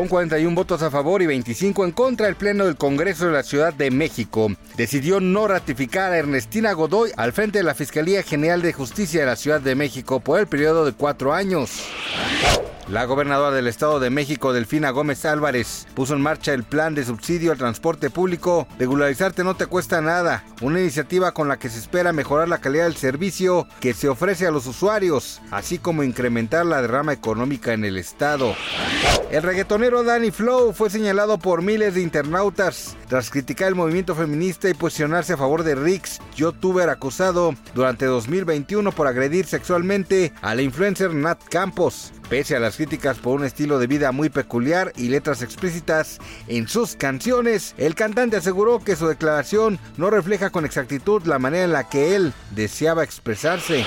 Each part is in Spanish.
Con 41 votos a favor y 25 en contra, el Pleno del Congreso de la Ciudad de México decidió no ratificar a Ernestina Godoy al frente de la Fiscalía General de Justicia de la Ciudad de México por el periodo de cuatro años. La gobernadora del Estado de México, Delfina Gómez Álvarez, puso en marcha el plan de subsidio al transporte público. Regularizarte no te cuesta nada, una iniciativa con la que se espera mejorar la calidad del servicio que se ofrece a los usuarios, así como incrementar la derrama económica en el Estado. El reggaetonero Danny Flow fue señalado por miles de internautas tras criticar el movimiento feminista y posicionarse a favor de Rix, youtuber acusado durante 2021 por agredir sexualmente a la influencer Nat Campos. Pese a las críticas por un estilo de vida muy peculiar y letras explícitas en sus canciones, el cantante aseguró que su declaración no refleja con exactitud la manera en la que él deseaba expresarse.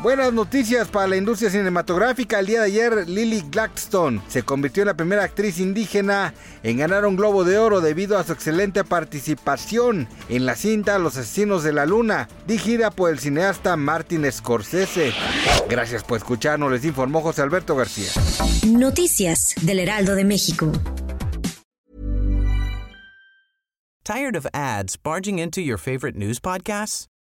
Buenas noticias para la industria cinematográfica. El día de ayer, Lily Gladstone se convirtió en la primera actriz indígena en ganar un Globo de Oro debido a su excelente participación en la cinta Los Asesinos de la Luna, dirigida por el cineasta Martin Scorsese. Gracias por escucharnos, les informó José Alberto García. Noticias del Heraldo de México. Tired of ads barging into your favorite news podcasts?